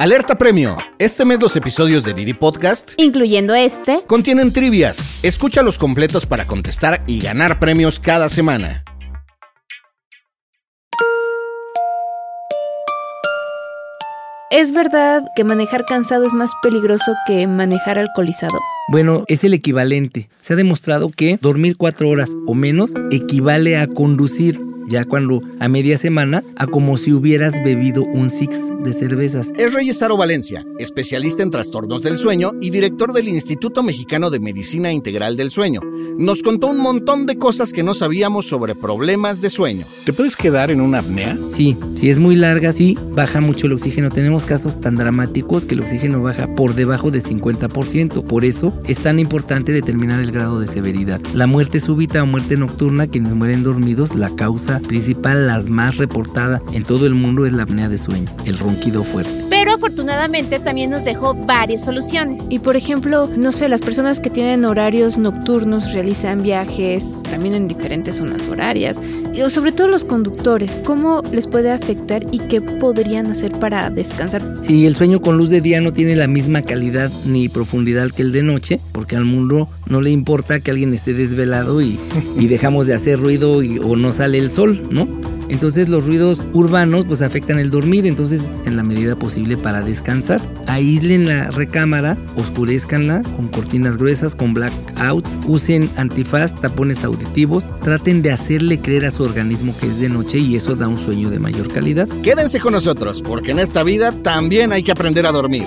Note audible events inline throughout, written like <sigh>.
Alerta Premio. Este mes los episodios de Didi Podcast, incluyendo este, contienen trivias. Escucha los completos para contestar y ganar premios cada semana. ¿Es verdad que manejar cansado es más peligroso que manejar alcoholizado? Bueno, es el equivalente. Se ha demostrado que dormir cuatro horas o menos equivale a conducir ya cuando a media semana, a como si hubieras bebido un six de cervezas. Es Reyes Aro Valencia, especialista en trastornos del sueño y director del Instituto Mexicano de Medicina Integral del Sueño. Nos contó un montón de cosas que no sabíamos sobre problemas de sueño. ¿Te puedes quedar en una apnea? Sí, si es muy larga, sí, baja mucho el oxígeno. Tenemos casos tan dramáticos que el oxígeno baja por debajo de 50%. Por eso es tan importante determinar el grado de severidad. La muerte súbita o muerte nocturna, quienes mueren dormidos, la causa principal, las más reportada en todo el mundo, es la apnea de sueño, el ronquido fuerte. Pero afortunadamente también nos dejó varias soluciones. Y por ejemplo, no sé, las personas que tienen horarios nocturnos realizan viajes también en diferentes zonas horarias. Y sobre todo los conductores, ¿cómo les puede afectar y qué podrían hacer para descansar? Sí, el sueño con luz de día no tiene la misma calidad ni profundidad que el de noche, porque al mundo no le importa que alguien esté desvelado y, y dejamos de hacer ruido y, o no sale el sol ¿no? Entonces los ruidos urbanos pues afectan el dormir, entonces en la medida posible para descansar, aíslen la recámara, oscurezcanla con cortinas gruesas, con blackouts, usen antifaz, tapones auditivos, traten de hacerle creer a su organismo que es de noche y eso da un sueño de mayor calidad. Quédense con nosotros porque en esta vida también hay que aprender a dormir.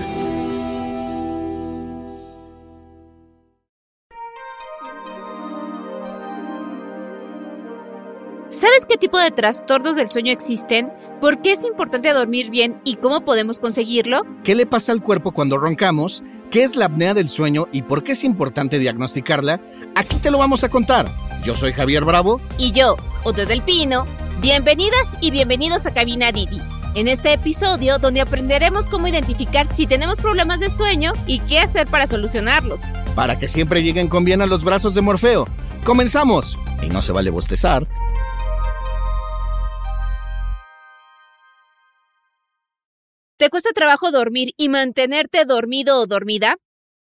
Tipo de trastornos del sueño existen? ¿Por qué es importante dormir bien y cómo podemos conseguirlo? ¿Qué le pasa al cuerpo cuando roncamos? ¿Qué es la apnea del sueño y por qué es importante diagnosticarla? Aquí te lo vamos a contar. Yo soy Javier Bravo. Y yo, Otto del Pino. Bienvenidas y bienvenidos a Cabina Didi. En este episodio donde aprenderemos cómo identificar si tenemos problemas de sueño y qué hacer para solucionarlos. Para que siempre lleguen con bien a los brazos de Morfeo. ¡Comenzamos! Y no se vale bostezar. ¿Te cuesta trabajo dormir y mantenerte dormido o dormida?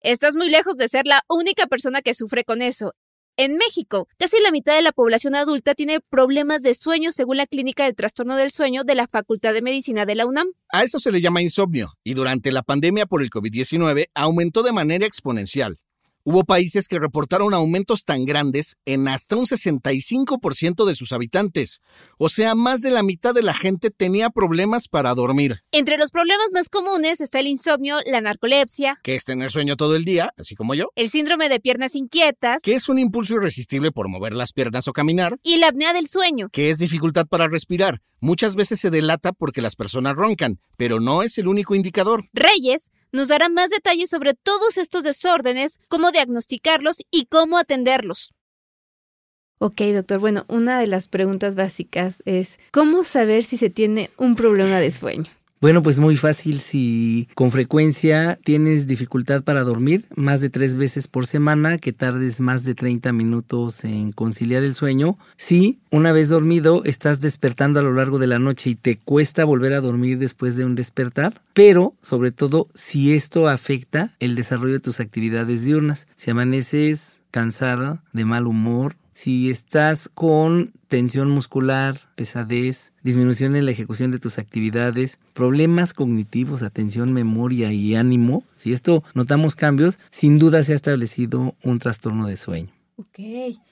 Estás muy lejos de ser la única persona que sufre con eso. En México, casi la mitad de la población adulta tiene problemas de sueño según la Clínica del Trastorno del Sueño de la Facultad de Medicina de la UNAM. A eso se le llama insomnio, y durante la pandemia por el COVID-19 aumentó de manera exponencial. Hubo países que reportaron aumentos tan grandes en hasta un 65% de sus habitantes. O sea, más de la mitad de la gente tenía problemas para dormir. Entre los problemas más comunes está el insomnio, la narcolepsia, que es tener sueño todo el día, así como yo. El síndrome de piernas inquietas, que es un impulso irresistible por mover las piernas o caminar. Y la apnea del sueño, que es dificultad para respirar. Muchas veces se delata porque las personas roncan, pero no es el único indicador. Reyes nos dará más detalles sobre todos estos desórdenes, cómo diagnosticarlos y cómo atenderlos. Ok, doctor. Bueno, una de las preguntas básicas es, ¿cómo saber si se tiene un problema de sueño? Bueno, pues muy fácil si con frecuencia tienes dificultad para dormir, más de tres veces por semana, que tardes más de 30 minutos en conciliar el sueño. Si una vez dormido estás despertando a lo largo de la noche y te cuesta volver a dormir después de un despertar, pero sobre todo si esto afecta el desarrollo de tus actividades diurnas. Si amaneces cansada, de mal humor, si estás con tensión muscular, pesadez, disminución en la ejecución de tus actividades, problemas cognitivos, atención, memoria y ánimo, si esto notamos cambios, sin duda se ha establecido un trastorno de sueño. Ok.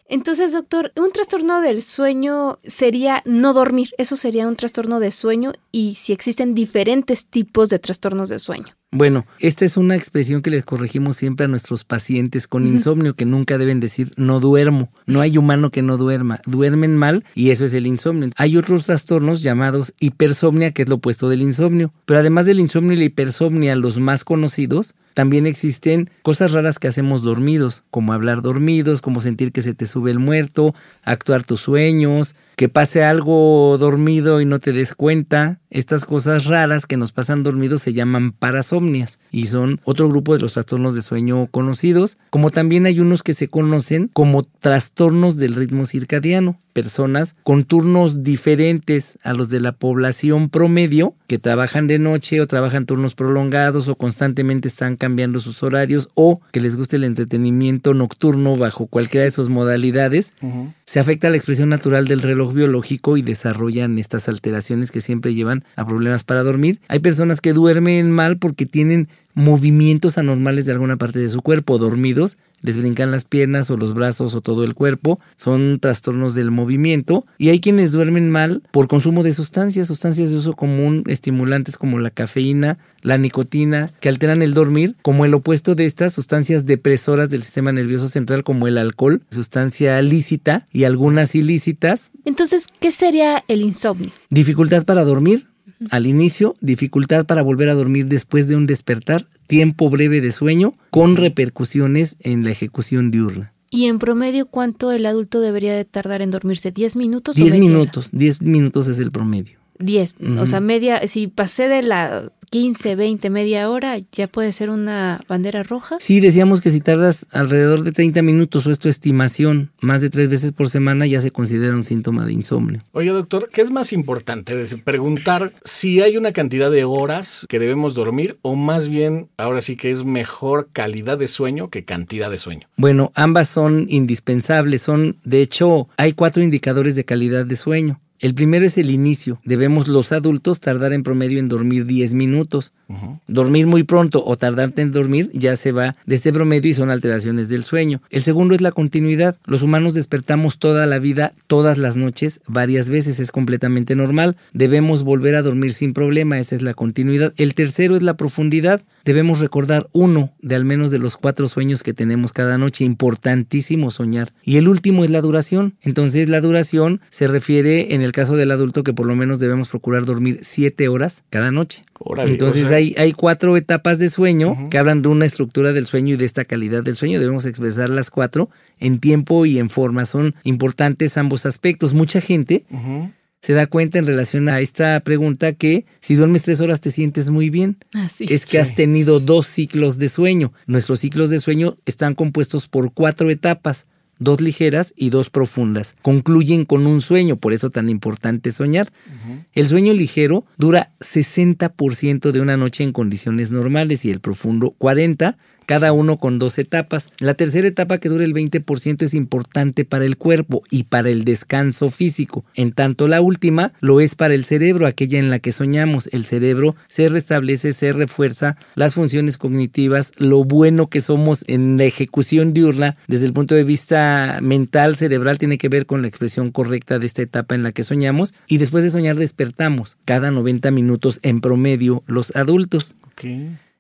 Entonces, doctor, un trastorno del sueño sería no dormir. Eso sería un trastorno de sueño y si existen diferentes tipos de trastornos de sueño. Bueno, esta es una expresión que les corregimos siempre a nuestros pacientes con insomnio, que nunca deben decir no duermo. No hay humano que no duerma. Duermen mal y eso es el insomnio. Hay otros trastornos llamados hipersomnia, que es lo opuesto del insomnio. Pero además del insomnio y la hipersomnia, los más conocidos también existen cosas raras que hacemos dormidos, como hablar dormidos, como sentir que se te sube el muerto, actuar tus sueños, que pase algo dormido y no te des cuenta. Estas cosas raras que nos pasan dormidos se llaman parasomnias y son otro grupo de los trastornos de sueño conocidos, como también hay unos que se conocen como trastornos del ritmo circadiano, personas con turnos diferentes a los de la población promedio que trabajan de noche o trabajan turnos prolongados o constantemente están cambiando sus horarios o que les guste el entretenimiento nocturno bajo cualquiera de sus modalidades, se afecta la expresión natural del reloj biológico y desarrollan estas alteraciones que siempre llevan a problemas para dormir. Hay personas que duermen mal porque tienen movimientos anormales de alguna parte de su cuerpo, dormidos, les brincan las piernas o los brazos o todo el cuerpo, son trastornos del movimiento. Y hay quienes duermen mal por consumo de sustancias, sustancias de uso común, estimulantes como la cafeína, la nicotina, que alteran el dormir, como el opuesto de estas sustancias depresoras del sistema nervioso central como el alcohol, sustancia lícita y algunas ilícitas. Entonces, ¿qué sería el insomnio? Dificultad para dormir, al inicio, dificultad para volver a dormir después de un despertar, tiempo breve de sueño, con repercusiones en la ejecución diurna. ¿Y en promedio cuánto el adulto debería de tardar en dormirse? ¿10 minutos? 10 minutos, 10 minutos es el promedio. 10, o sea, media, si pasé de la 15, 20, media hora, ya puede ser una bandera roja. Sí, decíamos que si tardas alrededor de 30 minutos o es tu estimación, más de tres veces por semana, ya se considera un síntoma de insomnio. Oye, doctor, ¿qué es más importante? Preguntar si hay una cantidad de horas que debemos dormir o más bien, ahora sí que es mejor calidad de sueño que cantidad de sueño. Bueno, ambas son indispensables. Son, de hecho, hay cuatro indicadores de calidad de sueño. El primero es el inicio. Debemos los adultos tardar en promedio en dormir 10 minutos. Dormir muy pronto o tardarte en dormir ya se va de este promedio y son alteraciones del sueño. El segundo es la continuidad. Los humanos despertamos toda la vida, todas las noches, varias veces. Es completamente normal. Debemos volver a dormir sin problema. Esa es la continuidad. El tercero es la profundidad. Debemos recordar uno de al menos de los cuatro sueños que tenemos cada noche. Importantísimo soñar. Y el último es la duración. Entonces la duración se refiere en el caso del adulto que por lo menos debemos procurar dormir siete horas cada noche. Entonces hay, hay cuatro etapas de sueño que hablan de una estructura del sueño y de esta calidad del sueño. Debemos expresar las cuatro en tiempo y en forma. Son importantes ambos aspectos. Mucha gente se da cuenta en relación a esta pregunta que si duermes tres horas te sientes muy bien. es que has tenido dos ciclos de sueño. Nuestros ciclos de sueño están compuestos por cuatro etapas dos ligeras y dos profundas. Concluyen con un sueño, por eso tan importante soñar. El sueño ligero dura 60% de una noche en condiciones normales y el profundo 40%, cada uno con dos etapas. La tercera etapa que dura el 20% es importante para el cuerpo y para el descanso físico. En tanto la última lo es para el cerebro, aquella en la que soñamos. El cerebro se restablece, se refuerza, las funciones cognitivas, lo bueno que somos en la ejecución diurna desde el punto de vista mental, cerebral, tiene que ver con la expresión correcta de esta etapa en la que soñamos. Y después de soñar despertamos cada 90 minutos en promedio los adultos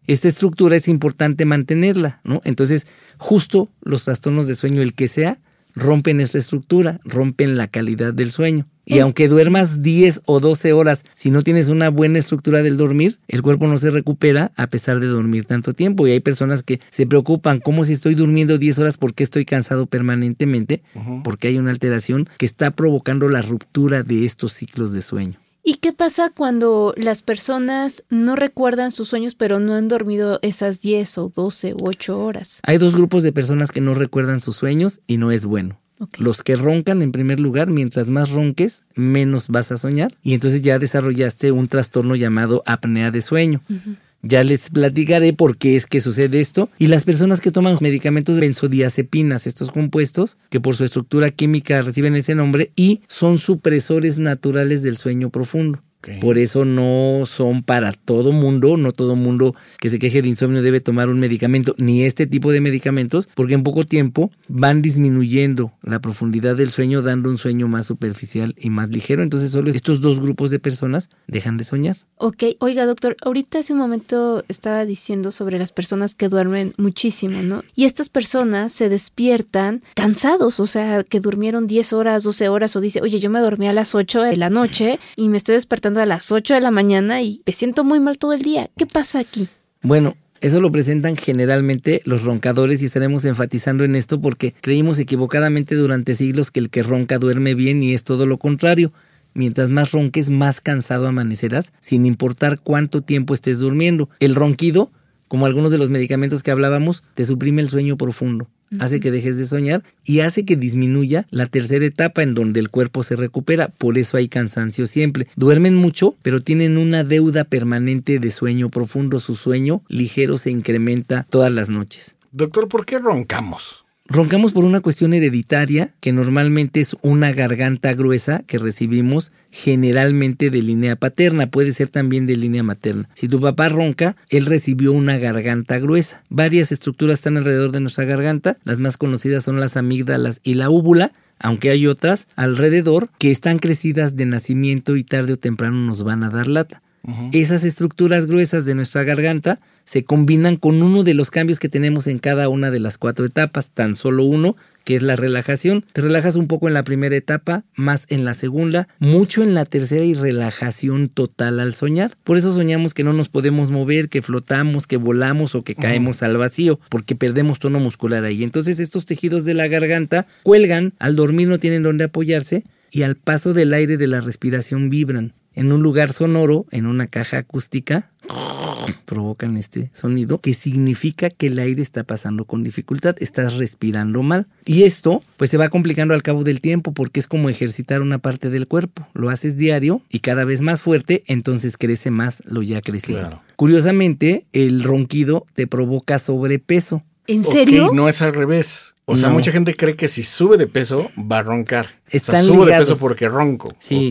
esta estructura es importante mantenerla, ¿no? Entonces, justo los trastornos de sueño, el que sea, rompen esta estructura, rompen la calidad del sueño. Y aunque duermas 10 o 12 horas, si no tienes una buena estructura del dormir, el cuerpo no se recupera a pesar de dormir tanto tiempo. Y hay personas que se preocupan, ¿cómo si estoy durmiendo 10 horas? ¿Por qué estoy cansado permanentemente? Porque hay una alteración que está provocando la ruptura de estos ciclos de sueño. ¿Y qué pasa cuando las personas no recuerdan sus sueños pero no han dormido esas 10 o 12 u 8 horas? Hay dos grupos de personas que no recuerdan sus sueños y no es bueno. Los que roncan en primer lugar, mientras más ronques, menos vas a soñar y entonces ya desarrollaste un trastorno llamado apnea de sueño. Ya les platicaré por qué es que sucede esto. Y las personas que toman medicamentos benzodiazepinas, estos compuestos, que por su estructura química reciben ese nombre y son supresores naturales del sueño profundo. Por eso no son para todo mundo, no todo mundo que se queje de insomnio debe tomar un medicamento, ni este tipo de medicamentos, porque en poco tiempo van disminuyendo la profundidad del sueño, dando un sueño más superficial y más ligero. Entonces solo estos dos grupos de personas dejan de soñar. Ok, oiga doctor, ahorita hace un momento estaba diciendo sobre las personas que duermen muchísimo, ¿no? Y estas personas se despiertan cansados, o sea, que durmieron 10 horas, 12 horas, o dice, oye, yo me dormí a las 8 de la noche y me estoy despertando a las 8 de la mañana y me siento muy mal todo el día. ¿Qué pasa aquí? Bueno, Eso lo presentan generalmente los roncadores y estaremos enfatizando en esto porque creímos equivocadamente durante siglos que el que ronca duerme bien y es todo lo contrario. Mientras más ronques, más cansado amanecerás, sin importar cuánto tiempo estés durmiendo. El ronquido, como algunos de los medicamentos que hablábamos, te suprime el sueño profundo hace que dejes de soñar y hace que disminuya la tercera etapa en donde el cuerpo se recupera. Por eso hay cansancio siempre. Duermen mucho, pero tienen una deuda permanente de sueño profundo. Su sueño ligero se incrementa todas las noches. Doctor, ¿por qué roncamos? Roncamos por una cuestión hereditaria, que normalmente es una garganta gruesa que recibimos generalmente de línea paterna, puede ser también de línea materna. Si tu papá ronca, él recibió una garganta gruesa. Varias estructuras están alrededor de nuestra garganta, las más conocidas son las amígdalas y la úvula, aunque hay otras alrededor que están crecidas de nacimiento y tarde o temprano nos van a dar lata. Esas estructuras gruesas de nuestra garganta se combinan con uno de los cambios que tenemos en cada una de las cuatro etapas, tan solo uno, que es la relajación. Te relajas un poco en la primera etapa, más en la segunda, mucho en la tercera y relajación total al soñar. Por eso soñamos que no nos podemos mover, que flotamos, que volamos o que caemos al vacío, porque perdemos tono muscular ahí. Entonces estos tejidos de la garganta cuelgan, al dormir no tienen donde apoyarse y al paso del aire de la respiración vibran. En un lugar sonoro, en una caja acústica, provocan este sonido que significa que el aire está pasando con dificultad, estás respirando mal. Y esto pues se va complicando al cabo del tiempo porque es como ejercitar una parte del cuerpo. Lo haces diario y cada vez más fuerte, entonces crece más lo ya crecido. Curiosamente, el ronquido te provoca sobrepeso. ¿En serio? no es al revés. O sea, mucha gente cree que si sube de peso va a roncar. Están o de peso porque ronco. Sí.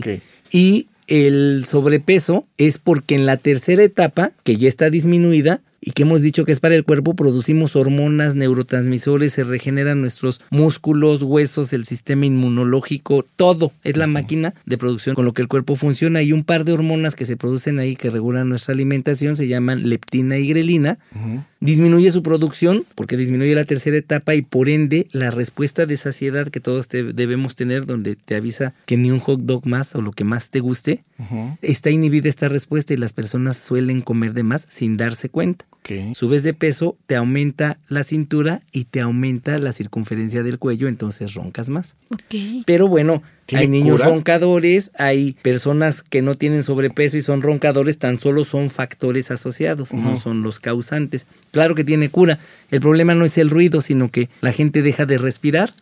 Y el sobrepeso es porque en la tercera etapa, que ya está disminuida, y que hemos dicho que es para el cuerpo, producimos hormonas, neurotransmisores, se regeneran nuestros músculos, huesos, el sistema inmunológico, todo. Es la máquina de producción con lo que el cuerpo funciona y un par de hormonas que se producen ahí que regulan nuestra alimentación se llaman leptina y grelina. Disminuye su producción porque disminuye la tercera etapa y por ende la respuesta de saciedad que todos debemos tener donde te avisa que ni un hot dog más o lo que más te guste, está inhibida esta respuesta y las personas suelen comer de más sin darse cuenta. Subes de peso, te aumenta la cintura y te aumenta la circunferencia del cuello, entonces roncas más. Pero bueno, hay niños roncadores, hay personas que no tienen sobrepeso y son roncadores, tan solo son factores asociados, no son los causantes. Claro que tiene cura. El problema no es el ruido, sino que la gente deja de respirar.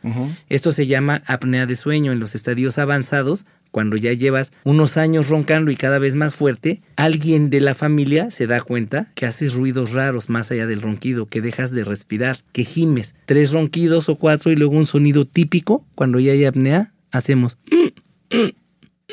Esto se llama apnea de sueño. En los estadios avanzados cuando ya llevas unos años roncando y cada vez más fuerte, alguien de la familia se da cuenta que haces ruidos raros más allá del ronquido, que dejas de respirar, que gimes. Tres ronquidos o cuatro y luego un sonido típico, cuando ya hay apnea, hacemos...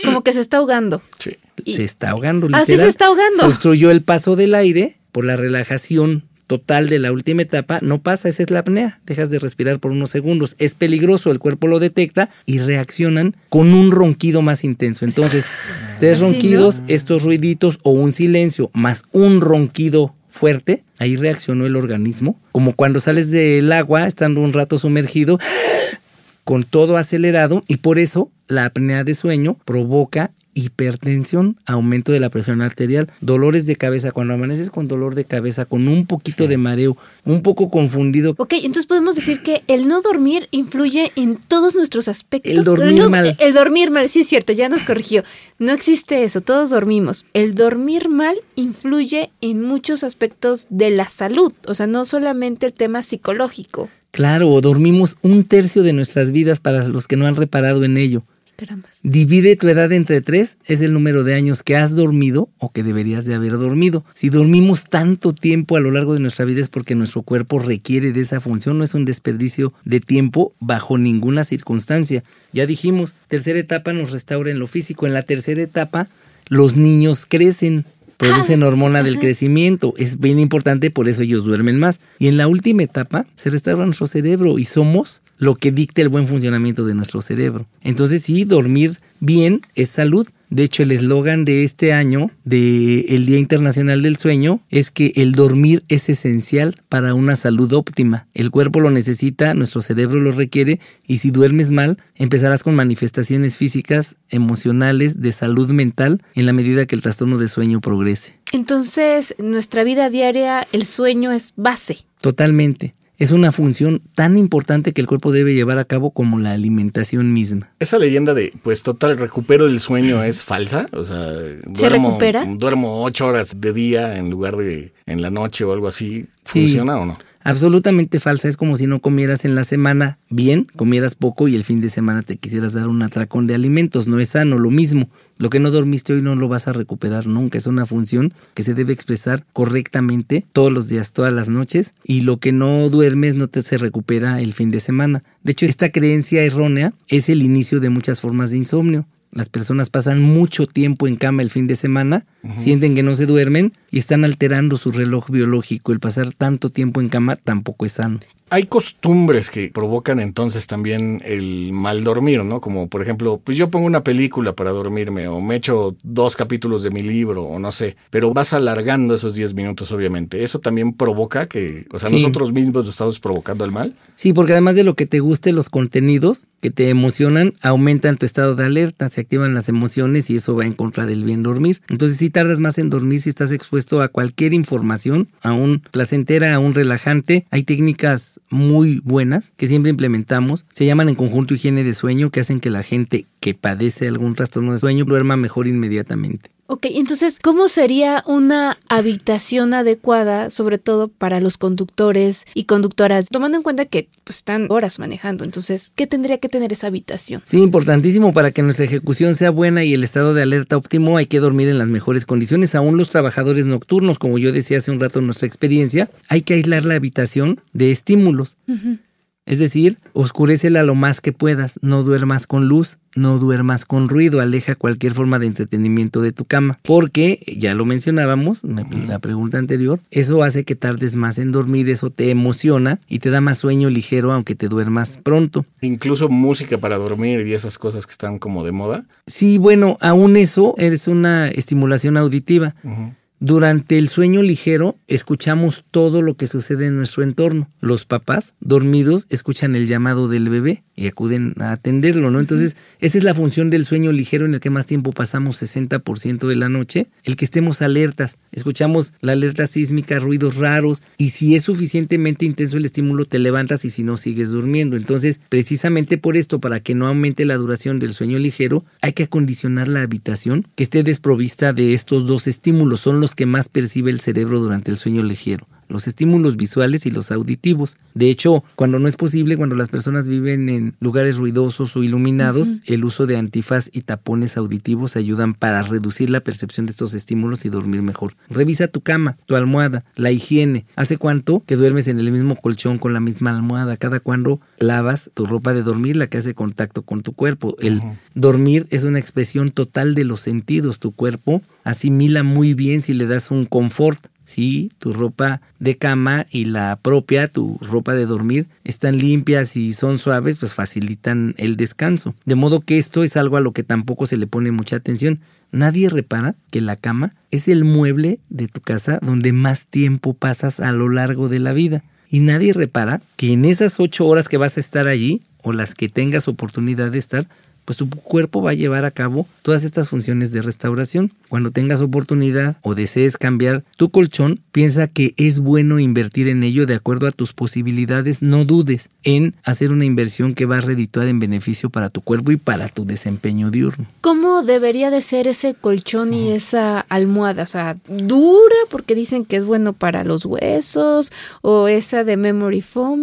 Como que se está ahogando. Sí. Se está ahogando. Literal. Así se está ahogando. Se obstruyó el paso del aire por la relajación total de la última etapa, no pasa, esa es la apnea, dejas de respirar por unos segundos, es peligroso, el cuerpo lo detecta y reaccionan con un ronquido más intenso. Entonces, <laughs> tres ronquidos, estos ruiditos o un silencio más un ronquido fuerte, ahí reaccionó el organismo, como cuando sales del agua estando un rato sumergido, con todo acelerado y por eso la apnea de sueño provoca hipertensión, aumento de la presión arterial, dolores de cabeza, cuando amaneces con dolor de cabeza, con un poquito de mareo, un poco confundido. Ok, entonces podemos decir que el no dormir influye en todos nuestros aspectos. El dormir mal. El dormir mal, sí es cierto, ya nos corrigió. No existe eso, todos dormimos. El dormir mal influye en muchos aspectos de la salud, o sea, no solamente el tema psicológico. Claro, dormimos un tercio de nuestras vidas para los que no han reparado en ello. Divide tu edad entre tres, es el número de años que has dormido o que deberías de haber dormido. Si dormimos tanto tiempo a lo largo de nuestra vida es porque nuestro cuerpo requiere de esa función, no es un desperdicio de tiempo bajo ninguna circunstancia. Ya dijimos, tercera etapa nos restaura en lo físico, en la tercera etapa los niños crecen, producen hormona del crecimiento. Es bien importante, por eso ellos duermen más. Y en la última etapa se restaura nuestro cerebro y somos lo que dicta el buen funcionamiento de nuestro cerebro. Entonces sí, dormir bien es salud. De hecho, el eslogan de este año, del Día Internacional del Sueño, es que el dormir es esencial para una salud óptima. El cuerpo lo necesita, nuestro cerebro lo requiere, y si duermes mal, empezarás con manifestaciones físicas, emocionales, de salud mental, en la medida que el trastorno de sueño progrese. Entonces, nuestra vida diaria, el sueño es base. Totalmente es una función tan importante que el cuerpo debe llevar a cabo como la alimentación misma. Esa leyenda de, pues total, recupero el sueño es falsa. O sea, duermo, ¿Se recupera? Duermo ocho horas de día en lugar de en la noche o algo así. ¿Funciona o no? Absolutamente falsa. Es como si no comieras en la semana bien, comieras poco y el fin de semana te quisieras dar un atracón de alimentos. No es sano, lo mismo. Lo que no dormiste hoy no lo vas a recuperar nunca. Es una función que se debe expresar correctamente todos los días, todas las noches. Y lo que no duermes no te se recupera el fin de semana. De hecho, esta creencia errónea es el inicio de muchas formas de insomnio. Las personas pasan mucho tiempo en cama el fin de semana, sienten que no se duermen y están alterando su reloj biológico. El pasar tanto tiempo en cama tampoco es sano. Hay costumbres que provocan entonces también el mal dormir, ¿no? Como por ejemplo, pues yo pongo una película para dormirme o me echo dos capítulos de mi libro o no sé, pero vas alargando esos 10 minutos obviamente. ¿Eso también provoca que, o sea, nosotros mismos lo estamos provocando el mal? Sí, porque además de lo que te guste, los contenidos que te emocionan aumentan tu estado de alerta, se activan las emociones y eso va en contra del bien dormir. Entonces si tardas más en dormir si estás expuesto a cualquier información, a un placentera, a un relajante. Hay técnicas muy buenas que siempre implementamos. Se llaman en conjunto higiene de sueño que hacen que la gente que padece algún trastorno de sueño duerma mejor inmediatamente. Ok, entonces, ¿cómo sería una habitación adecuada, sobre todo para los conductores y conductoras, tomando en cuenta que pues, están horas manejando? Entonces, ¿qué tendría que tener esa habitación? Sí, importantísimo para que nuestra ejecución sea buena y el estado de alerta óptimo, hay que dormir en las mejores condiciones. Aún los trabajadores nocturnos, como yo decía hace un rato en nuestra experiencia, hay que aislar la habitación de estímulos. Es decir, oscurecela lo más que puedas, no duermas con luz, no duermas con ruido, aleja cualquier forma de entretenimiento de tu cama, porque, ya lo mencionábamos en la pregunta anterior, eso hace que tardes más en dormir, eso te emociona y te da más sueño ligero aunque te duermas pronto. Incluso música para dormir y esas cosas que están como de moda. Sí, bueno, aún eso es una estimulación auditiva. Durante el sueño ligero escuchamos todo lo que sucede en nuestro entorno. Los papás dormidos escuchan el llamado del bebé y acuden a atenderlo, ¿no? Entonces, esa es la función del sueño ligero en el que más tiempo pasamos 60% de la noche, el que estemos alertas. Escuchamos la alerta sísmica, ruidos raros y si es suficientemente intenso el estímulo te levantas y si no sigues durmiendo. Entonces, precisamente por esto, para que no aumente la duración del sueño ligero, hay que acondicionar la habitación que esté desprovista de estos dos estímulos. Son los que más percibe el cerebro durante el sueño ligero los estímulos visuales y los auditivos. De hecho, cuando no es posible, cuando las personas viven en lugares ruidosos o iluminados, el uso de antifaz y tapones auditivos ayudan para reducir la percepción de estos estímulos y dormir mejor. Revisa tu cama, tu almohada, la higiene. ¿Hace cuánto que duermes en el mismo colchón con la misma almohada? Cada cuando lavas tu ropa de dormir, la que hace contacto con tu cuerpo. El dormir es una expresión total de los sentidos. Tu cuerpo asimila muy bien si le das un confort si tu ropa de cama y la propia, tu ropa de dormir, están limpias y son suaves, pues facilitan el descanso. De modo que esto es algo a lo que tampoco se le pone mucha atención. Nadie repara que la cama es el mueble de tu casa donde más tiempo pasas a lo largo de la vida. Y nadie repara que en esas ocho horas que vas a estar allí, o las que tengas oportunidad de estar, pues tu cuerpo va a llevar a cabo todas estas funciones de restauración. Cuando tengas oportunidad o desees cambiar tu colchón, piensa que es bueno invertir en ello de acuerdo a tus posibilidades. No dudes en hacer una inversión que va a redituar en beneficio para tu cuerpo y para tu desempeño diurno. ¿Cómo debería de ser ese colchón y esa almohada? O sea, dura porque dicen que es bueno para los huesos o esa de memory foam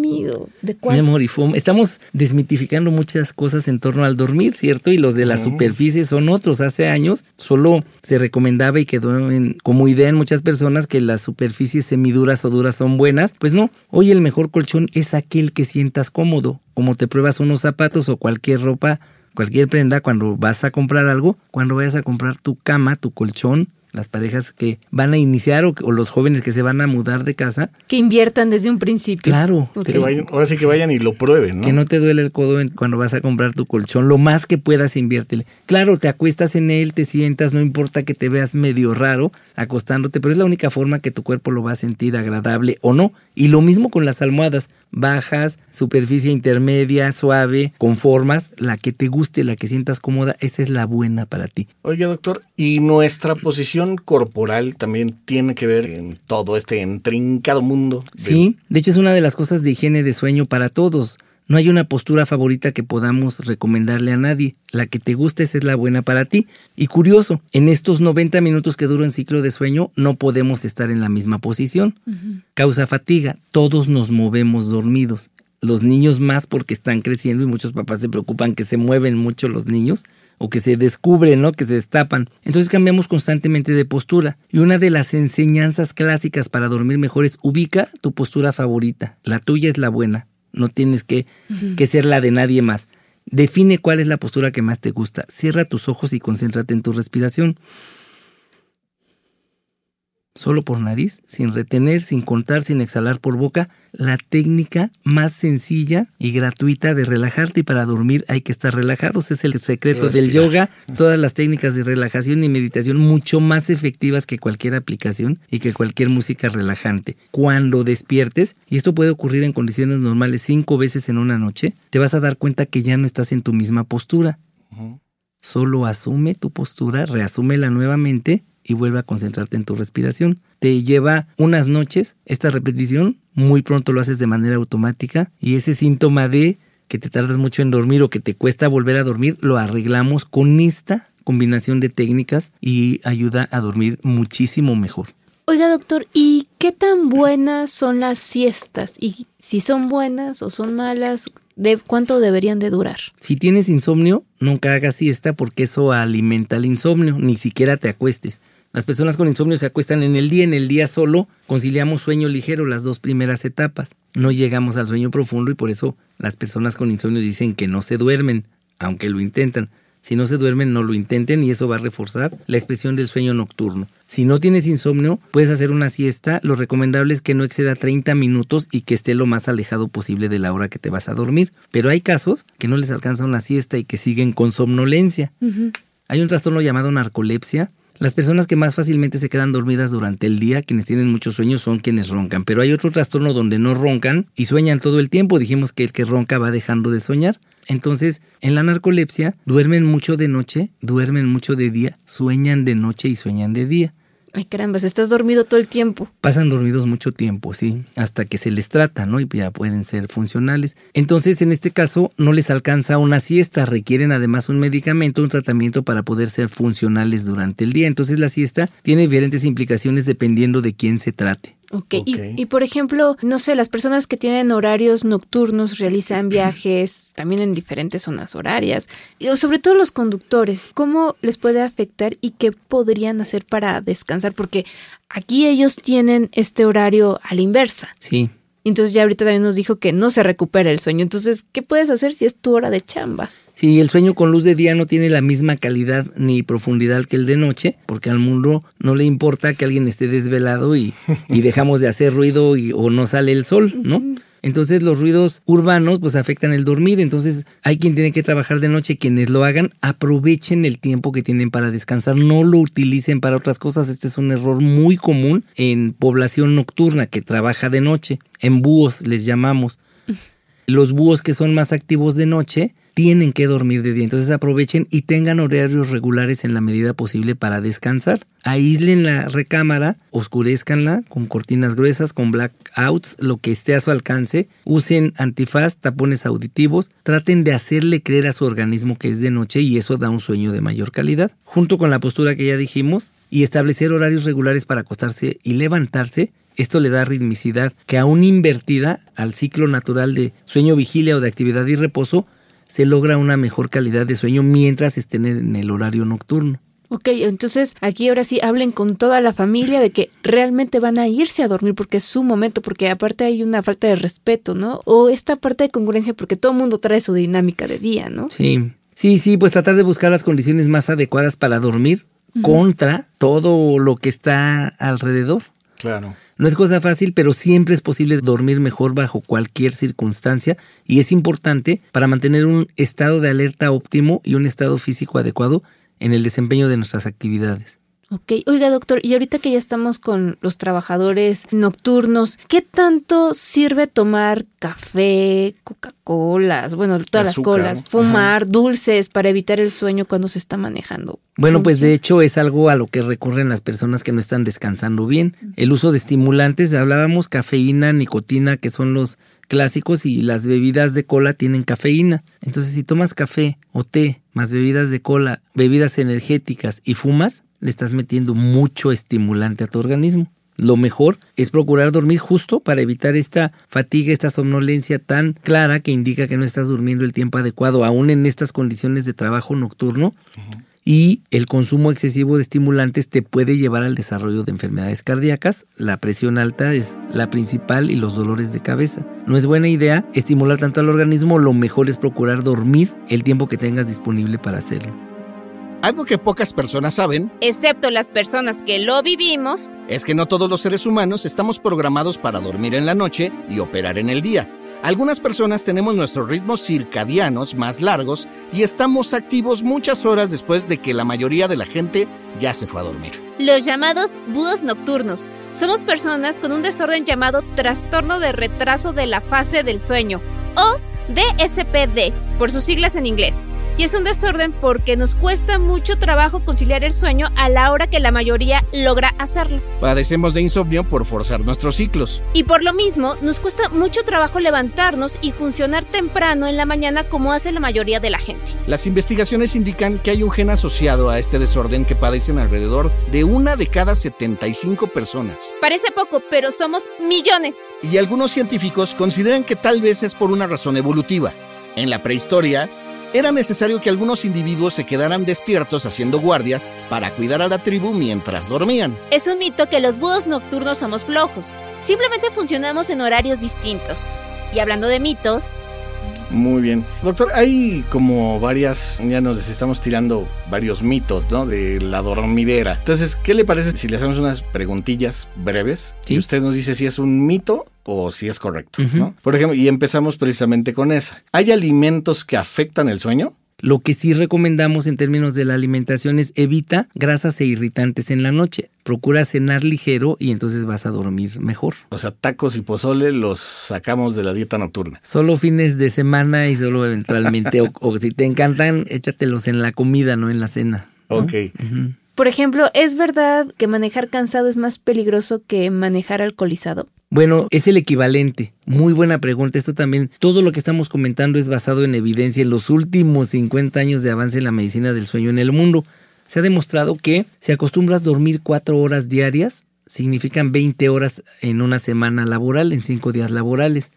de cuál? Memory foam. Estamos desmitificando muchas cosas en torno al dormir. ¿Cierto? Y los de la superficie son otros. Hace años solo se recomendaba y quedó en, como idea en muchas personas que las superficies semiduras o duras son buenas. Pues no, hoy el mejor colchón es aquel que sientas cómodo, como te pruebas unos zapatos o cualquier ropa, cualquier prenda cuando vas a comprar algo, cuando vayas a comprar tu cama, tu colchón, las parejas que van a iniciar o, los jóvenes que se van a mudar de casa. Que inviertan desde un principio. Claro. Que vayan, ahora sí que vayan y lo prueben, ¿no? Que no te duele el codo cuando vas a comprar tu colchón. Lo más que puedas inviértele. Claro, te acuestas en él, te sientas, no importa que te veas medio raro acostándote, pero es la única forma que tu cuerpo lo va a sentir agradable o no. Y lo mismo con las almohadas, bajas, superficie intermedia, suave, con formas, la que te guste, la que sientas cómoda, esa es la buena para ti. Oye, doctor, ¿y nuestra posición corporal también tiene que ver en todo este intrincado mundo? Sí, de hecho es una de las cosas de higiene de sueño para todos. No hay una postura favorita que podamos recomendarle a nadie. La que te guste es la buena para ti. Y curioso, en estos 90 minutos que dura un ciclo de sueño no podemos estar en la misma posición. Causa fatiga. Todos nos movemos dormidos. Los niños más porque están creciendo y muchos papás se preocupan que se mueven mucho los niños o que se descubren, ¿no? Que se destapan. Entonces cambiamos constantemente de postura. Y una de las enseñanzas clásicas para dormir mejor es ubica tu postura favorita. La tuya es la buena no tienes que, que ser la de nadie más. Define cuál es la postura que más te gusta. Cierra tus ojos y concéntrate en tu respiración solo por nariz, sin retener, sin contar, sin exhalar por boca, la técnica más sencilla y gratuita de relajarte y para dormir hay que estar relajados. Es el secreto del yoga. Todas las técnicas de relajación y meditación mucho más efectivas que cualquier aplicación y que cualquier música relajante. Cuando despiertes, y esto puede ocurrir en condiciones normales cinco veces en una noche, te vas a dar cuenta que ya no estás en tu misma postura. Solo asume tu postura, reasúmela nuevamente y vuelve a concentrarte en tu respiración. Te lleva unas noches esta repetición, muy pronto lo haces de manera automática y ese síntoma de que te tardas mucho en dormir o que te cuesta volver a dormir, lo arreglamos con esta combinación de técnicas y ayuda a dormir muchísimo mejor. Oiga, doctor, ¿y qué tan buenas son las siestas? Y si son buenas o son malas, ¿de cuánto deberían de durar? Si tienes insomnio, nunca hagas siesta porque eso alimenta el insomnio, ni siquiera te acuestes. Las personas con insomnio se acuestan en el día, en el día solo conciliamos sueño ligero las dos primeras etapas. No llegamos al sueño profundo y por eso las personas con insomnio dicen que no se duermen, aunque lo intentan. Si no se duermen, no lo intenten y eso va a reforzar la expresión del sueño nocturno. Si no tienes insomnio, puedes hacer una siesta. Lo recomendable es que no exceda 30 minutos y que esté lo más alejado posible de la hora que te vas a dormir. Pero hay casos que no les alcanza una siesta y que siguen con somnolencia. Hay un trastorno llamado narcolepsia las personas que más fácilmente se quedan dormidas durante el día, quienes tienen muchos sueños, son quienes roncan. Pero hay otro trastorno donde no roncan y sueñan todo el tiempo. Dijimos que el que ronca va dejando de soñar. Entonces, en la narcolepsia, duermen mucho de noche, duermen mucho de día, sueñan de noche y sueñan de día. Ay, caramba, estás dormido todo el tiempo. Pasan dormidos mucho tiempo, sí, hasta que se les trata, ¿no? Y ya pueden ser funcionales. Entonces, en este caso, no les alcanza una siesta, requieren además un medicamento, un tratamiento para poder ser funcionales durante el día. Entonces, la siesta tiene diferentes implicaciones dependiendo de quién se trate. Ok, Y, por ejemplo, no sé, las personas que tienen horarios nocturnos realizan viajes también en diferentes zonas horarias, y, sobre todo los conductores, ¿cómo les puede afectar y qué podrían hacer para descansar? Porque aquí ellos tienen este horario a la inversa. Sí. Entonces ya ahorita también nos dijo que no se recupera el sueño. Entonces, ¿qué puedes hacer si es tu hora de chamba? Sí, el sueño con luz de día no tiene la misma calidad ni profundidad que el de noche, porque al mundo no le importa que alguien esté desvelado y, dejamos de hacer ruido y, o no sale el sol, ¿no? Entonces los ruidos urbanos pues afectan el dormir, entonces hay quien tiene que trabajar de noche, quienes lo hagan, aprovechen el tiempo que tienen para descansar, no lo utilicen para otras cosas, este es un error muy común en población nocturna que trabaja de noche, en búhos les llamamos. <laughs> Los búhos que son más activos de noche tienen que dormir de día. Entonces aprovechen y tengan horarios regulares en la medida posible para descansar. Aíslen la recámara, oscurezcanla con cortinas gruesas, con blackouts, lo que esté a su alcance. Usen antifaz, tapones auditivos. Traten de hacerle creer a su organismo que es de noche y eso da un sueño de mayor calidad. Junto con la postura que ya dijimos y establecer horarios regulares para acostarse y levantarse esto le da ritmicidad que aún invertida al ciclo natural de sueño, vigilia o de actividad y reposo, se logra una mejor calidad de sueño mientras estén en el horario nocturno. Ok, entonces aquí ahora sí hablen con toda la familia de que realmente van a irse a dormir porque es su momento, porque aparte hay una falta de respeto, ¿no? O esta parte de congruencia porque todo el mundo trae su dinámica de día, ¿no? Sí, sí, sí, pues tratar de buscar las condiciones más adecuadas para dormir contra todo lo que está alrededor. Claro. No es cosa fácil, pero siempre es posible dormir mejor bajo cualquier circunstancia y es importante para mantener un estado de alerta óptimo y un estado físico adecuado en el desempeño de nuestras actividades. Ok, oiga doctor, y ahorita que ya estamos con los trabajadores nocturnos, ¿qué tanto sirve tomar café, Coca-Colas, bueno, todas las colas, fumar, dulces para evitar el sueño cuando se está manejando? Bueno, pues de hecho es algo a lo que recurren las personas que no están descansando bien. El uso de estimulantes, hablábamos cafeína, nicotina, que son los clásicos y las bebidas de cola tienen cafeína. Entonces, si tomas café o té más bebidas de cola, bebidas energéticas y fumas, le estás metiendo mucho estimulante a tu organismo. Lo mejor es procurar dormir justo para evitar esta fatiga, esta somnolencia tan clara que indica que no estás durmiendo el tiempo adecuado, aún en estas condiciones de trabajo nocturno. Y el consumo excesivo de estimulantes te puede llevar al desarrollo de enfermedades cardíacas. La presión alta es la principal y los dolores de cabeza. No es buena idea estimular tanto al organismo, lo mejor es procurar dormir el tiempo que tengas disponible para hacerlo. Algo que pocas personas saben, excepto las personas que lo vivimos, es que no todos los seres humanos estamos programados para dormir en la noche y operar en el día. Algunas personas tenemos nuestros ritmos circadianos más largos y estamos activos muchas horas después de que la mayoría de la gente ya se fue a dormir. Los llamados búhos nocturnos. Somos personas con un desorden llamado trastorno de retraso de la fase del sueño o DSPD, por sus siglas en inglés y es un desorden porque nos cuesta mucho trabajo conciliar el sueño a la hora que la mayoría logra hacerlo. Padecemos de insomnio por forzar nuestros ciclos. Y por lo mismo, nos cuesta mucho trabajo levantarnos y funcionar temprano en la mañana como hace la mayoría de la gente. Las investigaciones indican que hay un gen asociado a este desorden que padecen alrededor de una de cada 75 personas. Parece poco, pero somos millones. Y algunos científicos consideran que tal vez es por una razón evolutiva. En la prehistoria, era necesario que algunos individuos se quedaran despiertos haciendo guardias para cuidar a la tribu mientras dormían. Es un mito que los búhos nocturnos somos flojos. Simplemente funcionamos en horarios distintos. Y hablando de mitos, muy bien. Doctor, hay como varias, ya nos estamos tirando varios mitos, ¿no? De la dormidera. Entonces, ¿qué le parece si le hacemos unas preguntillas breves? Y usted nos dice si es un mito o si es correcto, ¿no? Por ejemplo, y empezamos precisamente con esa. ¿Hay alimentos que afectan el sueño? Lo que sí recomendamos en términos de la alimentación es evita grasas e irritantes en la noche. Procura cenar ligero y entonces vas a dormir mejor. O sea, tacos y pozole los sacamos de la dieta nocturna. Solo fines de semana y solo eventualmente. o, si te encantan, échatelos en la comida, no en la cena. Ok. Por ejemplo, ¿es verdad que manejar cansado es más peligroso que manejar alcoholizado? Bueno, es el equivalente. Muy buena pregunta. Esto también, todo lo que estamos comentando es basado en evidencia en los últimos 50 años de avance en la medicina del sueño en el mundo. Se ha demostrado que si acostumbras dormir 4 horas diarias, significan 20 horas en una semana laboral, en 5 días laborales.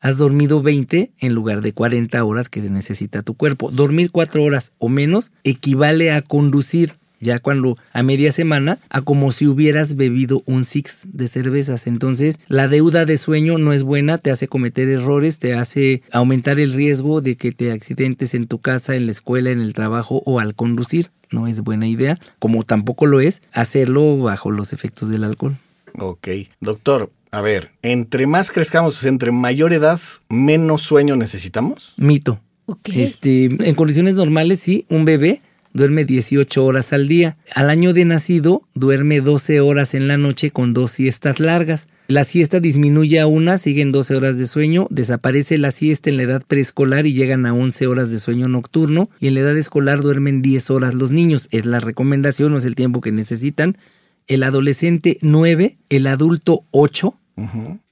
Has dormido 20 en lugar de 40 horas que necesita tu cuerpo. Dormir 4 horas o menos equivale a conducir ya cuando a media semana, a como si hubieras bebido un six de cervezas. Entonces, la deuda de sueño no es buena, te hace cometer errores, te hace aumentar el riesgo de que te accidentes en tu casa, en la escuela, en el trabajo o al conducir. No es buena idea, como tampoco lo es hacerlo bajo los efectos del alcohol. Ok, doctor, a ver, entre más crezcamos, entre mayor edad, menos sueño necesitamos. Mito. Este, en condiciones normales, sí, un bebé duerme 18 horas al día. Al año de nacido, duerme 12 horas en la noche con dos siestas largas. La siesta disminuye a una, siguen 12 horas de sueño, desaparece la siesta en la edad preescolar y llegan a 11 horas de sueño nocturno y en la edad escolar duermen 10 horas los niños. Es la recomendación, no es el tiempo que necesitan. El adolescente 9, el adulto 8,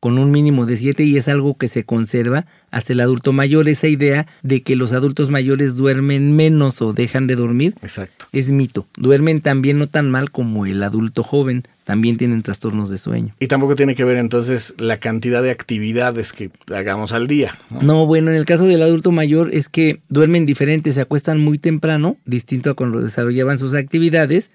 con un mínimo de 7 y es algo que se conserva hasta el adulto mayor. Esa idea de que los adultos mayores duermen menos o dejan de dormir Exacto. es mito. Duermen también no tan mal como el adulto joven. También tienen trastornos de sueño. Y tampoco tiene que ver entonces la cantidad de actividades que hagamos al día. No, no bueno, en el caso del adulto mayor es que duermen diferente, se acuestan muy temprano, distinto a cuando desarrollaban sus actividades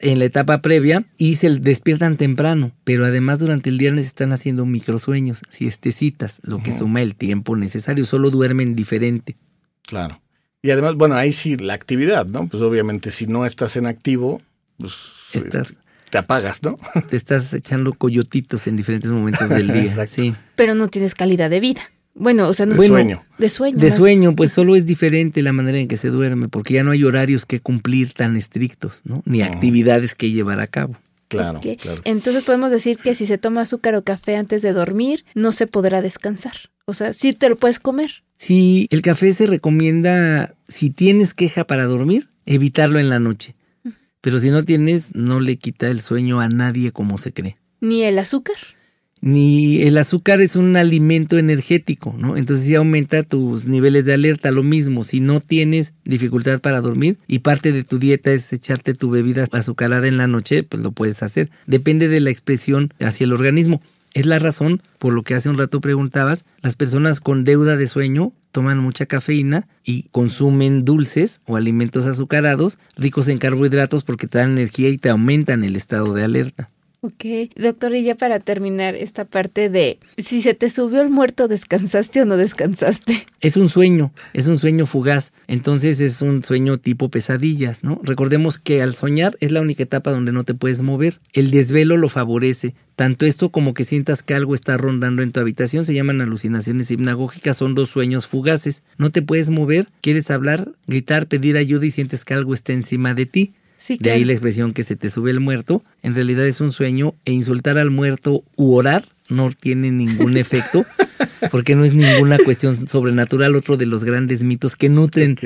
en la etapa previa y se despiertan temprano, pero además durante el día están haciendo microsueños, siestecitas, lo que suma el tiempo necesario, solo duermen diferente. Claro. Y además, bueno, ahí sí la actividad, ¿no? Pues obviamente si no estás en activo, pues Estás- este, te apagas, ¿no? <laughs> Te estás echando coyotitos en diferentes momentos del día. Exacto. sí. Pero no tienes calidad de vida. Bueno, o sea, no De bueno, sueño. De sueño. De más. sueño, pues solo es diferente la manera en que se duerme, porque ya no hay horarios que cumplir tan estrictos, ¿no? Ni actividades que llevar a cabo. Claro, claro. Entonces podemos decir que si se toma azúcar o café antes de dormir, no se podrá descansar. O sea, sí te lo puedes comer. Si el café se recomienda, si tienes queja para dormir, evitarlo en la noche. Pero si no tienes, no le quita el sueño a nadie como se cree. Ni el azúcar. Ni el azúcar es un alimento energético, ¿no? Entonces sí aumenta tus niveles de alerta. Lo mismo, si no tienes dificultad para dormir y parte de tu dieta es echarte tu bebida azucarada en la noche, pues lo puedes hacer. Depende de la expresión hacia el organismo. Es la razón por lo que hace un rato preguntabas, las personas con deuda de sueño toman mucha cafeína y consumen dulces o alimentos azucarados ricos en carbohidratos porque te dan energía y te aumentan el estado de alerta. Ok, doctor, y ya para terminar esta parte de si se te subió el muerto, ¿descansaste o no descansaste? <laughs> Es un sueño, es un sueño fugaz, entonces es un sueño tipo pesadillas, ¿no? Recordemos que al soñar es la única etapa donde no te puedes mover. El desvelo lo favorece. Tanto esto como que sientas que algo está rondando en tu habitación se llaman alucinaciones hipnagógicas, son dos sueños fugaces. No te puedes mover, quieres hablar, gritar, pedir ayuda y sientes que algo está encima de ti. Sí, De ahí la expresión que se te sube el muerto. En realidad es un sueño e insultar al muerto u orar no tiene ningún <laughs> efecto porque no es ninguna cuestión sobrenatural, otro de los grandes mitos que nutren.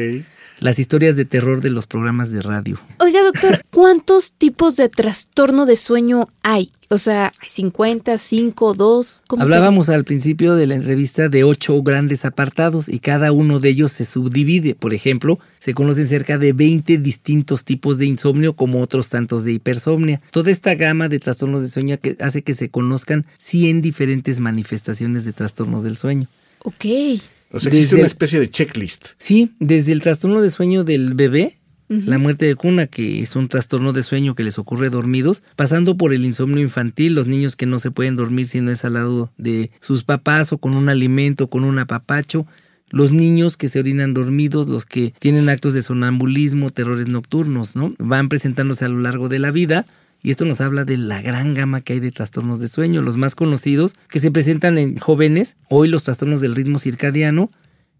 Las historias de terror de los programas de radio. Oiga, doctor, <laughs> ¿cuántos tipos de trastorno de sueño hay? O sea, ¿hay 50, 5, 2? ¿cómo Hablábamos al principio de la entrevista de ocho grandes apartados y cada uno de ellos se subdivide. Por ejemplo, se conocen cerca de 20 distintos tipos de insomnio como otros tantos de hipersomnia. Toda esta gama de trastornos de sueño que hace que se conozcan 100 diferentes manifestaciones de trastornos del sueño. Ok. O sea, existe Desde una especie de checklist. Sí, desde el trastorno de sueño del bebé, la muerte de cuna, que es un trastorno de sueño que les ocurre dormidos, pasando por el insomnio infantil, los niños que no se pueden dormir si no es al lado de sus papás o con un alimento, con un apapacho, los niños que se orinan dormidos, los que tienen actos de sonambulismo, terrores nocturnos, ¿no? Van presentándose a lo largo de la vida. Y esto nos habla de la gran gama que hay de trastornos de sueño, los más conocidos que se presentan en jóvenes, hoy los trastornos del ritmo circadiano,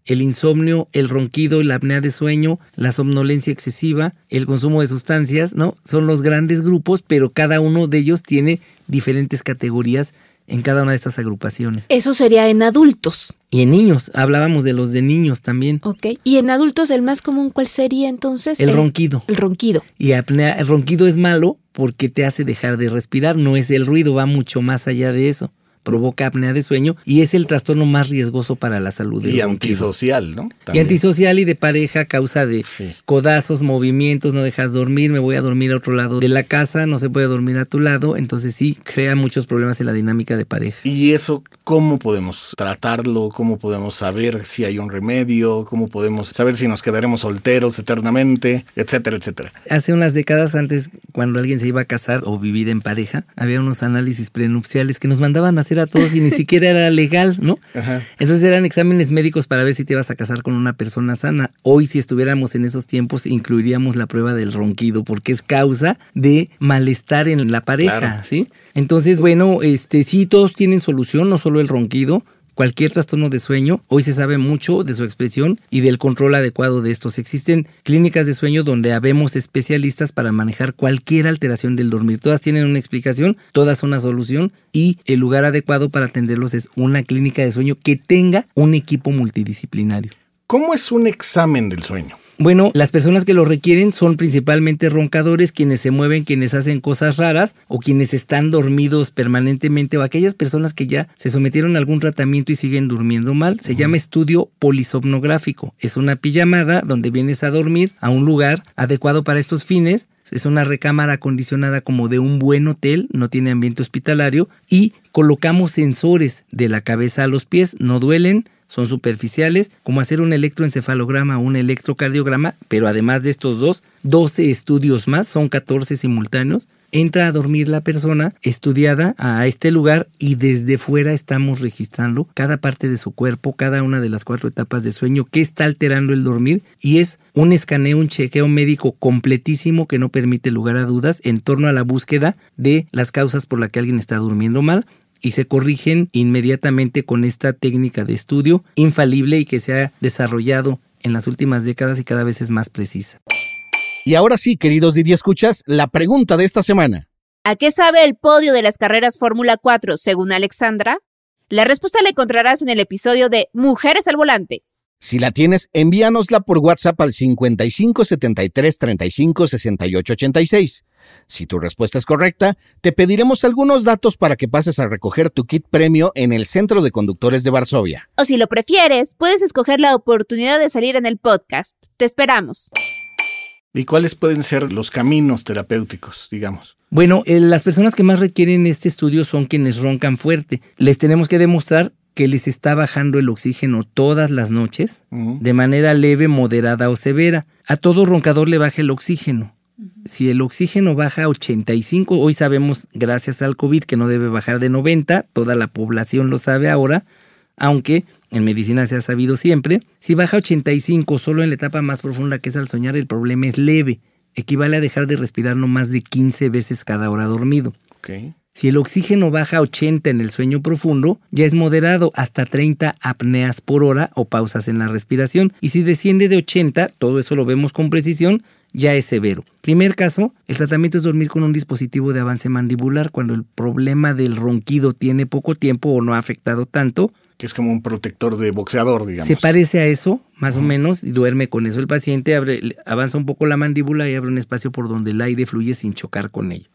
el insomnio, el ronquido, la apnea de sueño, la somnolencia excesiva, el consumo de sustancias, ¿no? Son los grandes grupos, pero cada uno de ellos tiene diferentes categorías en cada una de estas agrupaciones. Eso sería en adultos. Y en niños, hablábamos de los de niños también. Ok. Y en adultos, el más común, ¿cuál sería entonces? El ronquido. El ronquido. Y apnea, el ronquido es malo porque te hace dejar de respirar, no es el ruido, va mucho más allá de eso. Provoca apnea de sueño y es el trastorno más riesgoso para la salud. del Y antisocial, ¿no? Y antisocial y de pareja causa de Sí. codazos, movimientos, no dejas dormir, me voy a dormir a otro lado de la casa, no se puede dormir a tu lado, entonces sí crea muchos problemas en la dinámica de pareja. ¿Y eso cómo podemos tratarlo? ¿Cómo podemos saber si hay un remedio? ¿Cómo podemos saber si nos quedaremos solteros eternamente? Etcétera, etcétera. Hace unas décadas antes, cuando alguien se iba a casar o vivir en pareja, había unos análisis prenupciales que nos mandaban a hacer a todos y ni siquiera era legal, ¿no? Ajá. Entonces eran exámenes médicos para ver si te ibas a casar con una persona sana. Hoy, si estuviéramos en esos tiempos, incluiríamos la prueba del ronquido, porque es causa de malestar en la pareja, Claro. ¿sí? Entonces, bueno, este sí, todos tienen solución, no solo el ronquido. Cualquier trastorno de sueño, hoy se sabe mucho de su expresión y del control adecuado de estos. Existen clínicas de sueño donde habemos especialistas para manejar cualquier alteración del dormir. Todas tienen una explicación, todas una solución y el lugar adecuado para atenderlos es una clínica de sueño que tenga un equipo multidisciplinario. ¿Cómo es un examen del sueño? Bueno, las personas que lo requieren son principalmente roncadores, quienes se mueven, quienes hacen cosas raras o quienes están dormidos permanentemente o aquellas personas que ya se sometieron a algún tratamiento y siguen durmiendo mal. Se llama estudio polisomnográfico. Es una pijamada donde vienes a dormir a un lugar adecuado para estos fines. Es una recámara acondicionada como de un buen hotel, no tiene ambiente hospitalario y colocamos sensores de la cabeza a los pies, no duelen, son superficiales, como hacer un electroencefalograma o un electrocardiograma, pero además de estos dos, 12 estudios más, son 14 simultáneos, entra a dormir la persona estudiada a este lugar y desde fuera estamos registrando cada parte de su cuerpo, cada una de las cuatro etapas de sueño que está alterando el dormir y es un escaneo, un chequeo médico completísimo que no permite lugar a dudas en torno a la búsqueda de las causas por las que alguien está durmiendo mal y se corrigen inmediatamente con esta técnica de estudio infalible y que se ha desarrollado en las últimas décadas y cada vez es más precisa. Y ahora sí, queridos Didi Escuchas, la pregunta de esta semana. ¿A qué sabe el podio de las carreras Fórmula 4 según Alexandra? La respuesta la encontrarás en el episodio de Mujeres al Volante. Si la tienes, envíanosla por WhatsApp al 55 73 35 68 86. Si tu respuesta es correcta, te pediremos algunos datos para que pases a recoger tu kit premio en el Centro de Conductores de Varsovia. O si lo prefieres, puedes escoger la oportunidad de salir en el podcast. Te esperamos. ¿Y cuáles pueden ser los caminos terapéuticos, digamos? Bueno, eh, las personas que más requieren este estudio son quienes roncan fuerte. Les tenemos que demostrar que les está bajando el oxígeno todas las noches, de manera leve, moderada o severa. A todo roncador le baja el oxígeno. Si el oxígeno baja a 85, hoy sabemos, gracias al COVID, que no debe bajar de 90, toda la población lo sabe ahora, aunque en medicina se ha sabido siempre, si baja a 85 solo en la etapa más profunda que es al soñar, el problema es leve, equivale a dejar de respirar no más de 15 veces cada hora dormido. Si el oxígeno baja a 80 en el sueño profundo, ya es moderado hasta 30 apneas por hora o pausas en la respiración. Y si desciende de 80, todo eso lo vemos con precisión, ya es severo. Primer caso, el tratamiento es dormir con un dispositivo de avance mandibular cuando el problema del ronquido tiene poco tiempo o no ha afectado tanto. Que es como un protector de boxeador, digamos. Se parece a eso, más o menos, y duerme con eso el paciente, abre, avanza un poco la mandíbula y abre un espacio por donde el aire fluye sin chocar con ello.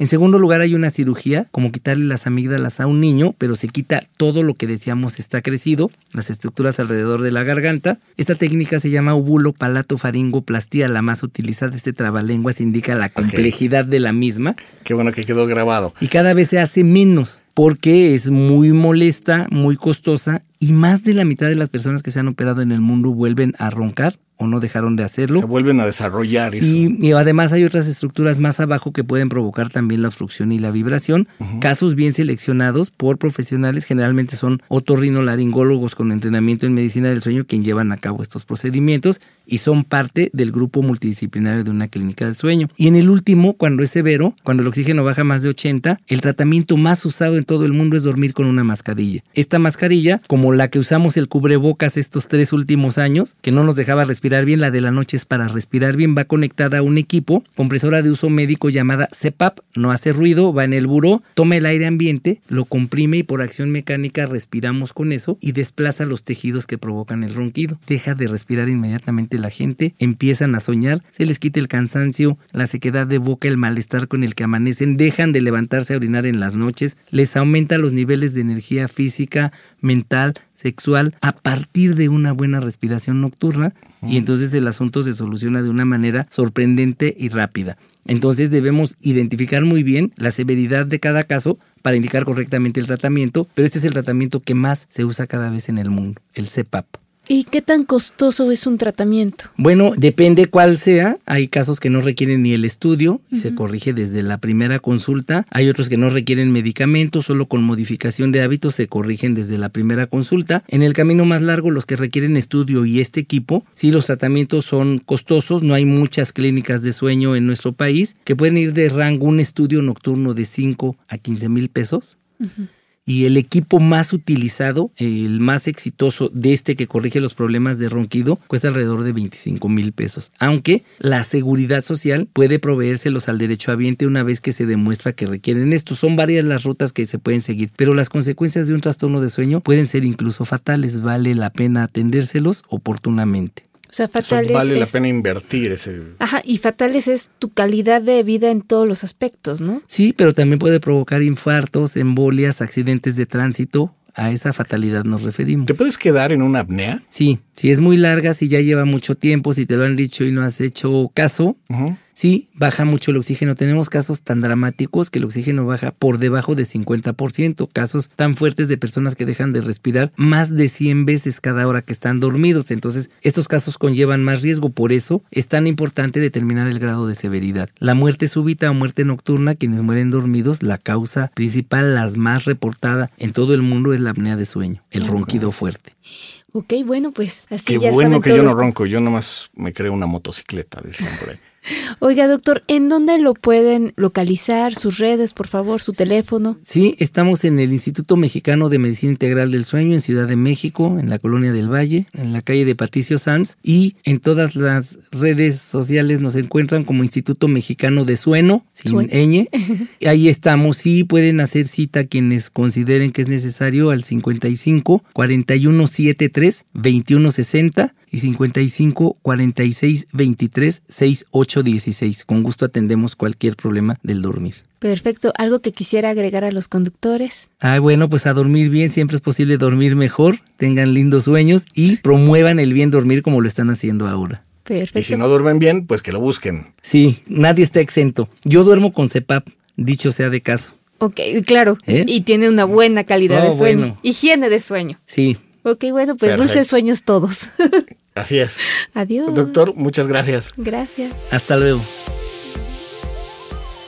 En segundo lugar, hay una cirugía, como quitarle las amígdalas a un niño, pero se quita todo lo que decíamos está crecido, las estructuras alrededor de la garganta. Esta técnica se llama ubulo palato faringoplastía, la más utilizada. Este trabalenguas indica la complejidad de la misma. Qué bueno que quedó grabado. Y cada vez se hace menos porque es muy molesta, muy costosa y más de la mitad de las personas que se han operado en el mundo vuelven a roncar o no dejaron de hacerlo. Se vuelven a desarrollar sí, y además hay otras estructuras más abajo que pueden provocar también la obstrucción y la vibración. Casos bien seleccionados por profesionales, generalmente son otorrinolaringólogos con entrenamiento en medicina del sueño quien llevan a cabo estos procedimientos y son parte del grupo multidisciplinario de una clínica del sueño. Y en el último, cuando es severo, cuando el oxígeno baja más de 80, el tratamiento más usado en todo el mundo es dormir con una mascarilla. Esta mascarilla, como la que usamos el cubrebocas estos tres últimos años, que no nos dejaba respirar bien, la de la noche es para respirar bien, va conectada a un equipo, compresora de uso médico llamada CPAP, no hace ruido, va en el buró, toma el aire ambiente, lo comprime y por acción mecánica respiramos con eso y desplaza los tejidos que provocan el ronquido. Deja de respirar inmediatamente la gente, empiezan a soñar, se les quita el cansancio, la sequedad de boca, el malestar con el que amanecen, dejan de levantarse a orinar en las noches, les aumenta los niveles de energía física, mental, sexual, a partir de una buena respiración nocturna y entonces el asunto se soluciona de una manera sorprendente y rápida. Entonces debemos identificar muy bien la severidad de cada caso para indicar correctamente el tratamiento, pero este es el tratamiento que más se usa cada vez en el mundo, el CPAP. ¿Y qué tan costoso es un tratamiento? Bueno, depende cuál sea. Hay casos que no requieren ni el estudio y se corrige desde la primera consulta. Hay otros que no requieren medicamentos, solo con modificación de hábitos se corrigen desde la primera consulta. En el camino más largo, los que requieren estudio y este equipo, sí los tratamientos son costosos. No hay muchas clínicas de sueño en nuestro país que pueden ir de rango un estudio nocturno de 5 a 15 mil pesos y el equipo más utilizado, el más exitoso de este que corrige los problemas de ronquido, cuesta alrededor de 25 mil pesos. Aunque la seguridad social puede proveérselos al derecho habiente una vez que se demuestra que requieren esto. Son varias las rutas que se pueden seguir, pero las consecuencias de un trastorno de sueño pueden ser incluso fatales. Vale la pena atendérselos oportunamente. O sea, fatales. vale la pena invertir ese. Ajá, y fatales es tu calidad de vida en todos los aspectos, ¿no? Sí, pero también puede provocar infartos, embolias, accidentes de tránsito. A esa fatalidad nos referimos. ¿Te puedes quedar en una apnea? Sí, Si es muy larga, si ya lleva mucho tiempo, si te lo han dicho y no has hecho caso, sí, baja mucho el oxígeno. Tenemos casos tan dramáticos que el oxígeno baja por debajo de 50%, casos tan fuertes de personas que dejan de respirar más de 100 veces cada hora que están dormidos. Entonces, estos casos conllevan más riesgo, por eso es tan importante determinar el grado de severidad. La muerte súbita o muerte nocturna, quienes mueren dormidos, la causa principal, las más reportada en todo el mundo es la apnea de sueño, el ronquido fuerte. Ok, bueno, pues así Qué bueno que yo no ronco, yo nomás me creo una motocicleta, decían por ahí. Oiga, doctor, ¿en dónde lo pueden localizar? Sus redes, por favor, su teléfono. Sí, estamos en el Instituto Mexicano de Medicina Integral del Sueño en Ciudad de México, en la Colonia del Valle, en la calle de Patricio Sanz y en todas las redes sociales nos encuentran como Instituto Mexicano de Sueño, sin ñ. <laughs> Ahí estamos y pueden hacer cita quienes consideren que es necesario al 55 41 73 21 60 y 55 46 23 68 16. Con gusto atendemos cualquier problema del dormir. Perfecto. ¿Algo que quisiera agregar a los conductores? Ah, bueno, pues a dormir bien, siempre es posible dormir mejor, tengan lindos sueños y promuevan el bien dormir como lo están haciendo ahora. Perfecto. Y si no duermen bien, pues que lo busquen. Sí, nadie está exento. Yo duermo con CEPAP, dicho sea de caso. Ok, claro. ¿Eh? Y tiene una buena calidad de sueño. Higiene de sueño. Sí. Ok, bueno, pues dulces sueños todos. <laughs> Así es. Adiós. Doctor, muchas gracias. Gracias. Hasta luego.